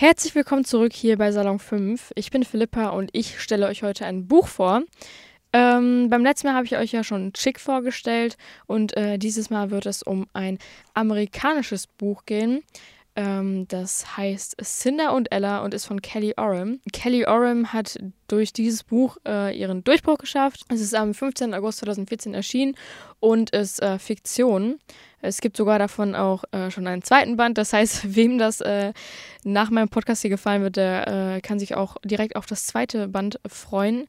Herzlich willkommen zurück hier bei Salon 5. Ich bin Philippa und ich stelle euch heute ein Buch vor. Ähm, beim letzten Mal habe ich euch ja schon Chick vorgestellt und äh, dieses Mal wird es um ein amerikanisches Buch gehen. Ähm, das heißt Cinder und Ella und ist von Kelly Oram. Kelly Oram hat durch dieses Buch äh, ihren Durchbruch geschafft. Es ist am 15. August 2014 erschienen und ist äh, Fiktion. Es gibt sogar davon auch äh, schon einen zweiten Band. Das heißt, wem das äh, nach meinem Podcast hier gefallen wird, der äh, kann sich auch direkt auf das zweite Band freuen.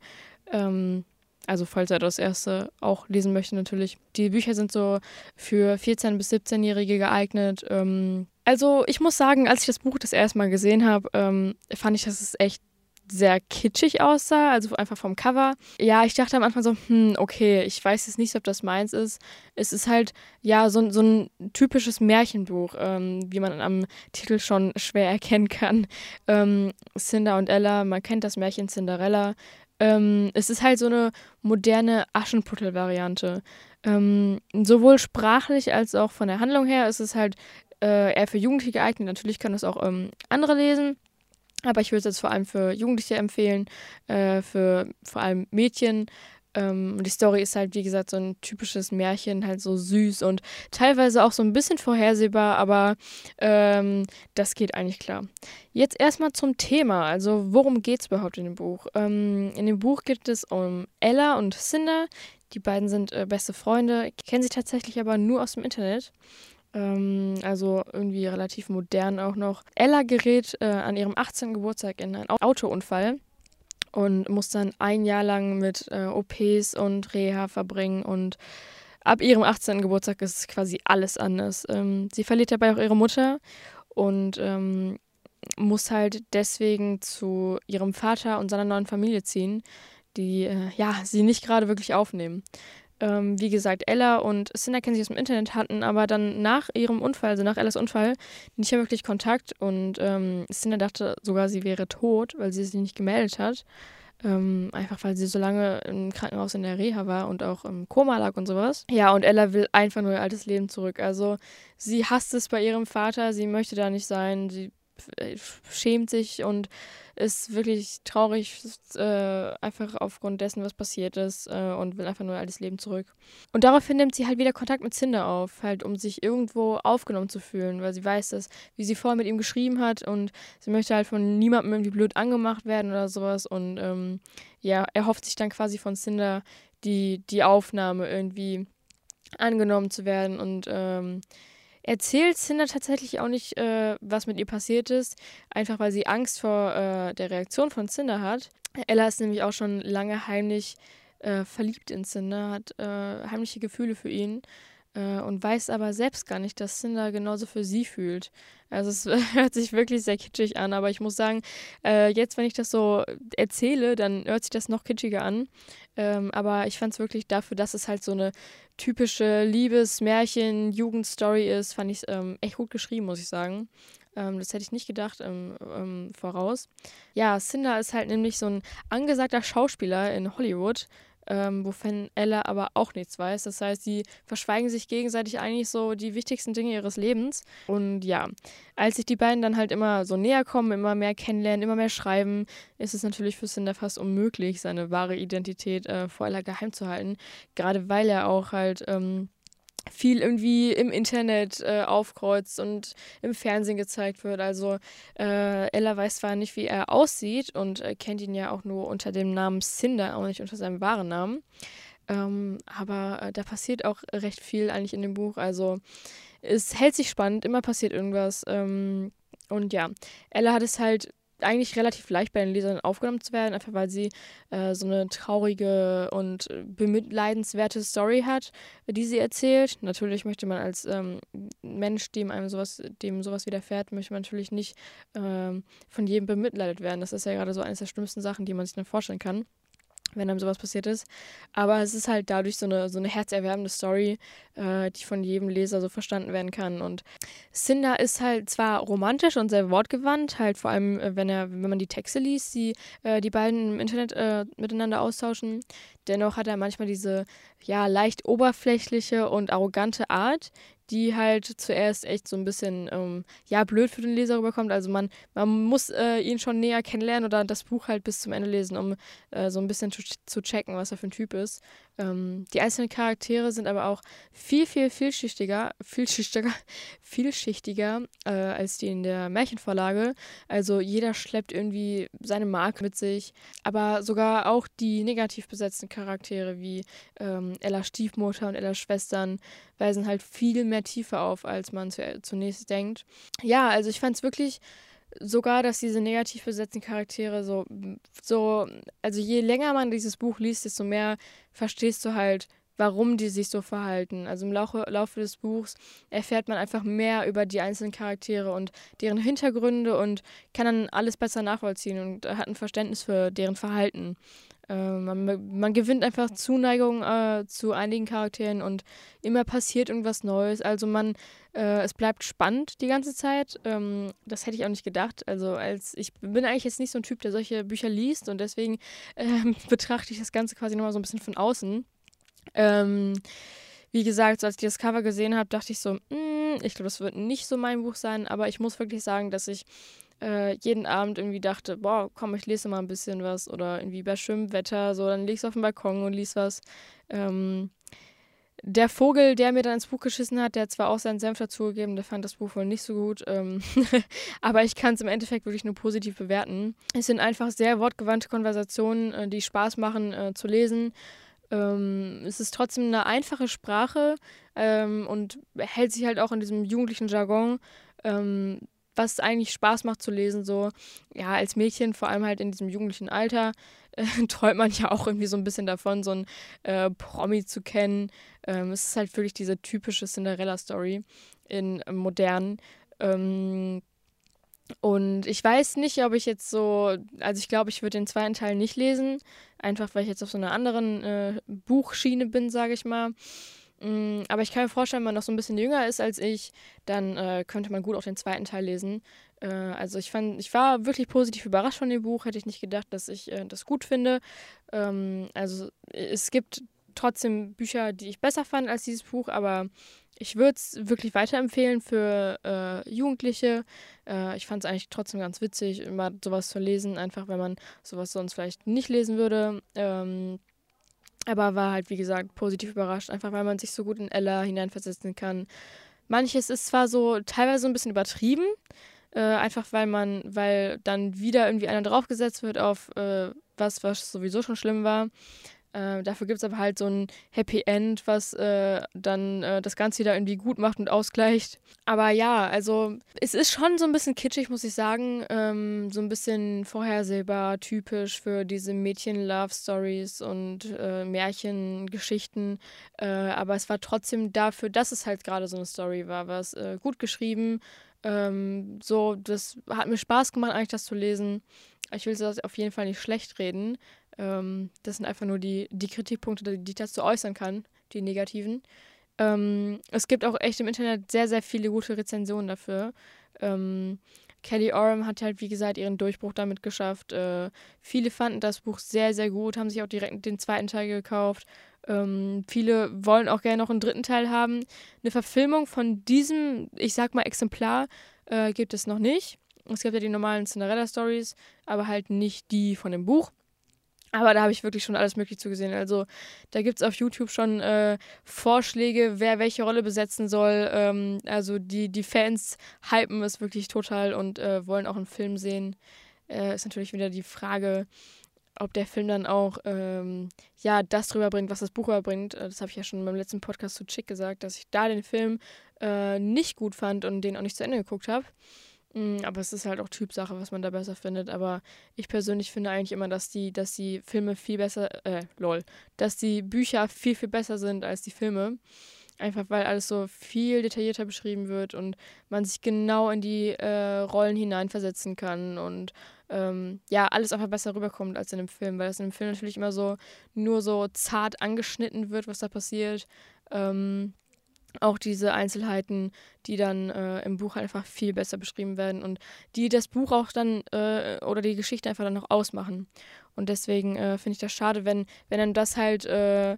Ähm, also falls er das erste auch lesen möchte natürlich. Die Bücher sind so für 14- bis 17-Jährige geeignet. Ähm, also ich muss sagen, als ich das Buch das erste Mal gesehen habe, ähm, fand ich, dass es echt sehr kitschig aussah, also einfach vom Cover. Ja, ich dachte am Anfang so, hm, okay, ich weiß jetzt nicht, ob das meins ist. Es ist halt, ja, so, so ein typisches Märchenbuch, ähm, wie man am Titel schon schwer erkennen kann. Ähm, Cinder und Ella, man kennt das Märchen Cinderella. Ähm, es ist halt so eine moderne Aschenputtel-Variante. Ähm, sowohl sprachlich als auch von der Handlung her ist es halt äh, eher für Jugendliche geeignet. Natürlich können das auch ähm, andere lesen. Aber ich würde es jetzt vor allem für Jugendliche empfehlen, äh, für vor allem Mädchen. Ähm, und die Story ist halt, wie gesagt, so ein typisches Märchen, halt so süß und teilweise auch so ein bisschen vorhersehbar, aber ähm, das geht eigentlich klar. Jetzt erstmal zum Thema. Also, worum geht es überhaupt in dem Buch? Ähm, in dem Buch geht es um Ella und Cinder. Die beiden sind äh, beste Freunde, kennen sich tatsächlich aber nur aus dem Internet. Ähm, also irgendwie relativ modern auch noch. Ella gerät äh, an ihrem 18. Geburtstag in einen Autounfall und muss dann ein Jahr lang mit äh, OPs und Reha verbringen und ab ihrem 18. Geburtstag ist quasi alles anders. Ähm, sie verliert dabei auch ihre Mutter und ähm, muss halt deswegen zu ihrem Vater und seiner neuen Familie ziehen, die äh, ja sie nicht gerade wirklich aufnehmen ähm, wie gesagt, Ella und Cinder kennen sich aus dem Internet, hatten aber dann nach ihrem Unfall, also nach Ellas Unfall, nicht mehr wirklich Kontakt. Und ähm, Cinder dachte sogar, sie wäre tot, weil sie sich nicht gemeldet hat. Ähm, einfach weil sie so lange im Krankenhaus in der Reha war und auch im Koma lag und sowas. Ja, und Ella will einfach nur ihr altes Leben zurück. Also sie hasst es bei ihrem Vater, sie möchte da nicht sein, sie schämt sich und ist wirklich traurig, äh, einfach aufgrund dessen, was passiert ist äh, und will einfach nur altes Leben zurück. Und daraufhin nimmt sie halt wieder Kontakt mit Cinder auf, halt um sich irgendwo aufgenommen zu fühlen, weil sie weiß, dass, wie sie vorher mit ihm geschrieben hat und sie möchte halt von niemandem irgendwie blöd angemacht werden oder sowas und ähm, ja, er hofft sich dann quasi von Cinder die, die Aufnahme irgendwie angenommen zu werden und ähm, erzählt Cinder tatsächlich auch nicht, äh, was mit ihr passiert ist, einfach weil sie Angst vor äh, der Reaktion von Cinder hat. Ella ist nämlich auch schon lange heimlich äh, verliebt in Cinder, hat äh, heimliche Gefühle für ihn äh, und weiß aber selbst gar nicht, dass Cinder genauso für sie fühlt. Also es hört sich wirklich sehr kitschig an, aber ich muss sagen, äh, jetzt, wenn ich das so erzähle, dann hört sich das noch kitschiger an. Ähm, aber ich fand es wirklich dafür, dass es halt so eine typische Liebes-Märchen, Jugendstory ist, fand ich es ähm, echt gut geschrieben, muss ich sagen. Ähm, das hätte ich nicht gedacht ähm, ähm, voraus. Ja, Cinder ist halt nämlich so ein angesagter Schauspieler in Hollywood ähm, wovon Ella aber auch nichts weiß. Das heißt, sie verschweigen sich gegenseitig eigentlich so die wichtigsten Dinge ihres Lebens. Und ja, als sich die beiden dann halt immer so näher kommen, immer mehr kennenlernen, immer mehr schreiben, ist es natürlich für Cinder fast unmöglich, seine wahre Identität äh, vor Ella geheim zu halten. Gerade weil er auch halt. Ähm, viel irgendwie im Internet äh, aufkreuzt und im Fernsehen gezeigt wird. Also äh, Ella weiß zwar nicht, wie er aussieht und äh, kennt ihn ja auch nur unter dem Namen Cinder, auch nicht unter seinem wahren Namen. Ähm, aber äh, da passiert auch recht viel eigentlich in dem Buch. Also es hält sich spannend, immer passiert irgendwas. Ähm, und ja, Ella hat es halt eigentlich relativ leicht bei den Lesern aufgenommen zu werden, einfach weil sie äh, so eine traurige und bemitleidenswerte Story hat, die sie erzählt. Natürlich möchte man als ähm, Mensch, dem einem sowas, dem sowas widerfährt, möchte man natürlich nicht ähm, von jedem bemitleidet werden. Das ist ja gerade so eines der schlimmsten Sachen, die man sich dann vorstellen kann wenn einem sowas passiert ist. Aber es ist halt dadurch so eine, so eine herzerwärmende Story, äh, die von jedem Leser so verstanden werden kann. Und Cinder ist halt zwar romantisch und sehr wortgewandt, halt vor allem, äh, wenn er, wenn man die Texte liest, die äh, die beiden im Internet äh, miteinander austauschen. Dennoch hat er manchmal diese ja leicht oberflächliche und arrogante Art, die halt zuerst echt so ein bisschen, ähm, ja, blöd für den Leser rüberkommt. Also man, man muss äh, ihn schon näher kennenlernen oder das Buch halt bis zum Ende lesen, um äh, so ein bisschen zu, zu checken, was er für ein Typ ist. Ähm, die einzelnen Charaktere sind aber auch viel, viel, vielschichtiger, vielschichtiger, vielschichtiger äh, als die in der Märchenvorlage. Also jeder schleppt irgendwie seine Marke mit sich, aber sogar auch die negativ besetzten Charaktere wie ähm, Ellas Stiefmutter und Ellas Schwestern weisen halt viel mehr Tiefe auf, als man zu, zunächst denkt. Ja, also ich fand es wirklich sogar, dass diese negativ besetzten Charaktere so, so, also je länger man dieses Buch liest, desto mehr verstehst du halt, warum die sich so verhalten. Also im Laufe, Laufe des Buchs erfährt man einfach mehr über die einzelnen Charaktere und deren Hintergründe und kann dann alles besser nachvollziehen und hat ein Verständnis für deren Verhalten. Äh, man, man, gewinnt einfach Zuneigung äh, zu einigen Charakteren und immer passiert irgendwas Neues. Also man, äh, es bleibt spannend die ganze Zeit. Ähm, das hätte ich auch nicht gedacht. Also als ich bin eigentlich jetzt nicht so ein Typ, der solche Bücher liest und deswegen ähm, betrachte ich das Ganze quasi nochmal so ein bisschen von außen. Ähm, wie gesagt, so als ich das Cover gesehen habe, dachte ich so, mm, ich glaube, das wird nicht so mein Buch sein, aber ich muss wirklich sagen, dass ich äh, jeden Abend irgendwie dachte, boah, komm, ich lese mal ein bisschen was oder irgendwie bei schönem Wetter, so, dann legst du auf den Balkon und liest was. Ähm, der Vogel, der mir dann ins Buch geschissen hat, der hat zwar auch seinen Senf dazugegeben, der fand das Buch wohl nicht so gut, ähm aber ich kann es im Endeffekt wirklich nur positiv bewerten. Es sind einfach sehr wortgewandte Konversationen, äh, die Spaß machen äh, zu lesen. Ähm, es ist trotzdem eine einfache Sprache ähm, und hält sich halt auch in diesem jugendlichen Jargon. Ähm, was eigentlich Spaß macht zu lesen, so, ja, als Mädchen, vor allem halt in diesem jugendlichen Alter, äh, träumt man ja auch irgendwie so ein bisschen davon, so ein äh, Promi zu kennen. Ähm, es ist halt wirklich diese typische Cinderella-Story in äh, modern. Ähm, und ich weiß nicht, ob ich jetzt so, also ich glaube, ich würde den zweiten Teil nicht lesen, einfach weil ich jetzt auf so einer anderen äh, Buchschiene bin, sage ich mal. Mm, aber ich kann mir vorstellen, wenn man noch so ein bisschen jünger ist als ich, dann äh, könnte man gut auch den zweiten Teil lesen. Äh, also ich fand, ich war wirklich positiv überrascht von dem Buch. Hätte ich nicht gedacht, dass ich äh, das gut finde. Ähm, also es gibt trotzdem Bücher, die ich besser fand als dieses Buch, aber ich würde es wirklich weiterempfehlen für äh, Jugendliche. Äh, ich fand es eigentlich trotzdem ganz witzig, immer sowas zu lesen, einfach wenn man sowas sonst vielleicht nicht lesen würde. Ähm, aber war halt, wie gesagt, positiv überrascht, einfach weil man sich so gut in Ella hineinversetzen kann. Manches ist zwar so teilweise ein bisschen übertrieben, äh, einfach weil man, weil dann wieder irgendwie einer draufgesetzt wird auf äh, was, was sowieso schon schlimm war. Äh, dafür gibt es aber halt so ein Happy End, was äh, dann äh, das Ganze wieder irgendwie gut macht und ausgleicht. Aber ja, also es ist schon so ein bisschen kitschig, muss ich sagen. Ähm, so ein bisschen vorhersehbar, typisch für diese Mädchen-Love-Stories und äh, Märchengeschichten. Äh, aber es war trotzdem dafür, dass es halt gerade so eine Story war, äh, gut geschrieben. Ähm, so, das hat mir Spaß gemacht, eigentlich das zu lesen. Ich will das auf jeden Fall nicht schlecht reden. Ähm, das sind einfach nur die, die Kritikpunkte, die ich dazu äußern kann, die negativen. Ähm, es gibt auch echt im Internet sehr, sehr viele gute Rezensionen dafür. Ähm, Kelly Oram hat halt, wie gesagt, ihren Durchbruch damit geschafft. Äh, viele fanden das Buch sehr, sehr gut, haben sich auch direkt den zweiten Teil gekauft. Ähm, viele wollen auch gerne noch einen dritten Teil haben. Eine Verfilmung von diesem, ich sag mal, Exemplar äh, gibt es noch nicht. Es gibt ja die normalen Cinderella-Stories, aber halt nicht die von dem Buch. Aber da habe ich wirklich schon alles Mögliche zugesehen. Also da gibt es auf YouTube schon äh, Vorschläge, wer welche Rolle besetzen soll. Ähm, also die, die Fans hypen es wirklich total und äh, wollen auch einen Film sehen. Äh, ist natürlich wieder die Frage, ob der Film dann auch ähm, ja das rüberbringt, was das Buch rüberbringt. Äh, das habe ich ja schon beim letzten Podcast zu Chick gesagt, dass ich da den Film äh, nicht gut fand und den auch nicht zu Ende geguckt habe. Mm, aber es ist halt auch Typsache, was man da besser findet. Aber ich persönlich finde eigentlich immer, dass die, dass die Filme viel besser, äh, lol, dass die Bücher viel, viel besser sind als die Filme. Einfach weil alles so viel detaillierter beschrieben wird und man sich genau in die äh, Rollen hineinversetzen kann und ähm, ja, alles einfach besser rüberkommt als in dem Film, weil das in dem Film natürlich immer so nur so zart angeschnitten wird, was da passiert. Ähm, auch diese Einzelheiten, die dann äh, im Buch einfach viel besser beschrieben werden und die das Buch auch dann äh, oder die Geschichte einfach dann noch ausmachen. Und deswegen äh, finde ich das schade, wenn, wenn dann das halt äh,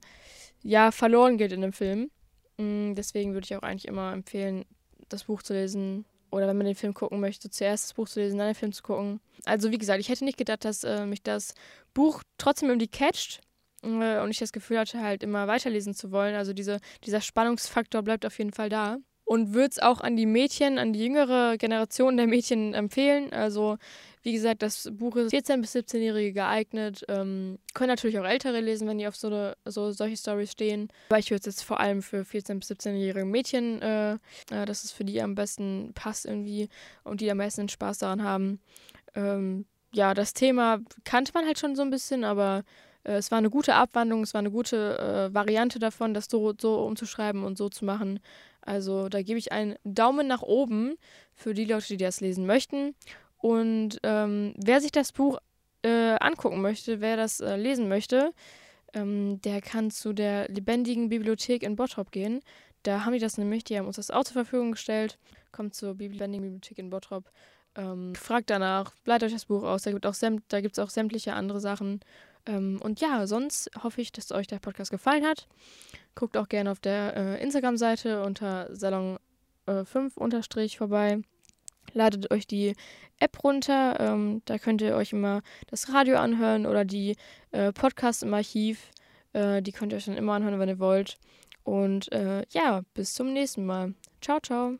ja verloren geht in dem Film. Mm, deswegen würde ich auch eigentlich immer empfehlen, das Buch zu lesen. Oder wenn man den Film gucken möchte, zuerst das Buch zu lesen, dann den Film zu gucken. Also wie gesagt, ich hätte nicht gedacht, dass äh, mich das Buch trotzdem irgendwie catcht und ich das Gefühl hatte, halt immer weiterlesen zu wollen. Also diese, dieser Spannungsfaktor bleibt auf jeden Fall da und würde es auch an die Mädchen, an die jüngere Generation der Mädchen empfehlen. Also, wie gesagt, das Buch ist 14- bis 17-Jährige geeignet. Ähm, können natürlich auch Ältere lesen, wenn die auf so, eine, so solche Stories stehen. Aber ich würde es jetzt vor allem für 14- bis 17-jährige Mädchen, äh, äh, dass es für die am besten passt irgendwie und die am meisten Spaß daran haben. Ähm, ja, das Thema kannte man halt schon so ein bisschen, aber äh, es war eine gute Abwandlung, es war eine gute äh, Variante davon, das so, so umzuschreiben und so zu machen. Also da gebe ich einen Daumen nach oben für die Leute, die das lesen möchten. Und ähm, wer sich das Buch äh, angucken möchte, wer das äh, lesen möchte, ähm, der kann zu der lebendigen Bibliothek in Bottrop gehen. Da haben die das nämlich, die haben uns das auch zur Verfügung gestellt. Kommt zur lebendigen Bibliothek in Bottrop. Ähm, fragt danach, bleibt euch das Buch aus. Da gibt es auch sämtliche andere Sachen. Ähm, und ja, sonst hoffe ich, dass euch der Podcast gefallen hat. Guckt auch gerne auf der äh, Instagram-Seite unter Salon äh, 5 unterstrich vorbei. Ladet euch die App runter. Ähm, da könnt ihr euch immer das Radio anhören oder die äh, Podcasts im Archiv. Äh, die könnt ihr euch dann immer anhören, wenn ihr wollt. Und äh, ja, bis zum nächsten Mal. Ciao, ciao.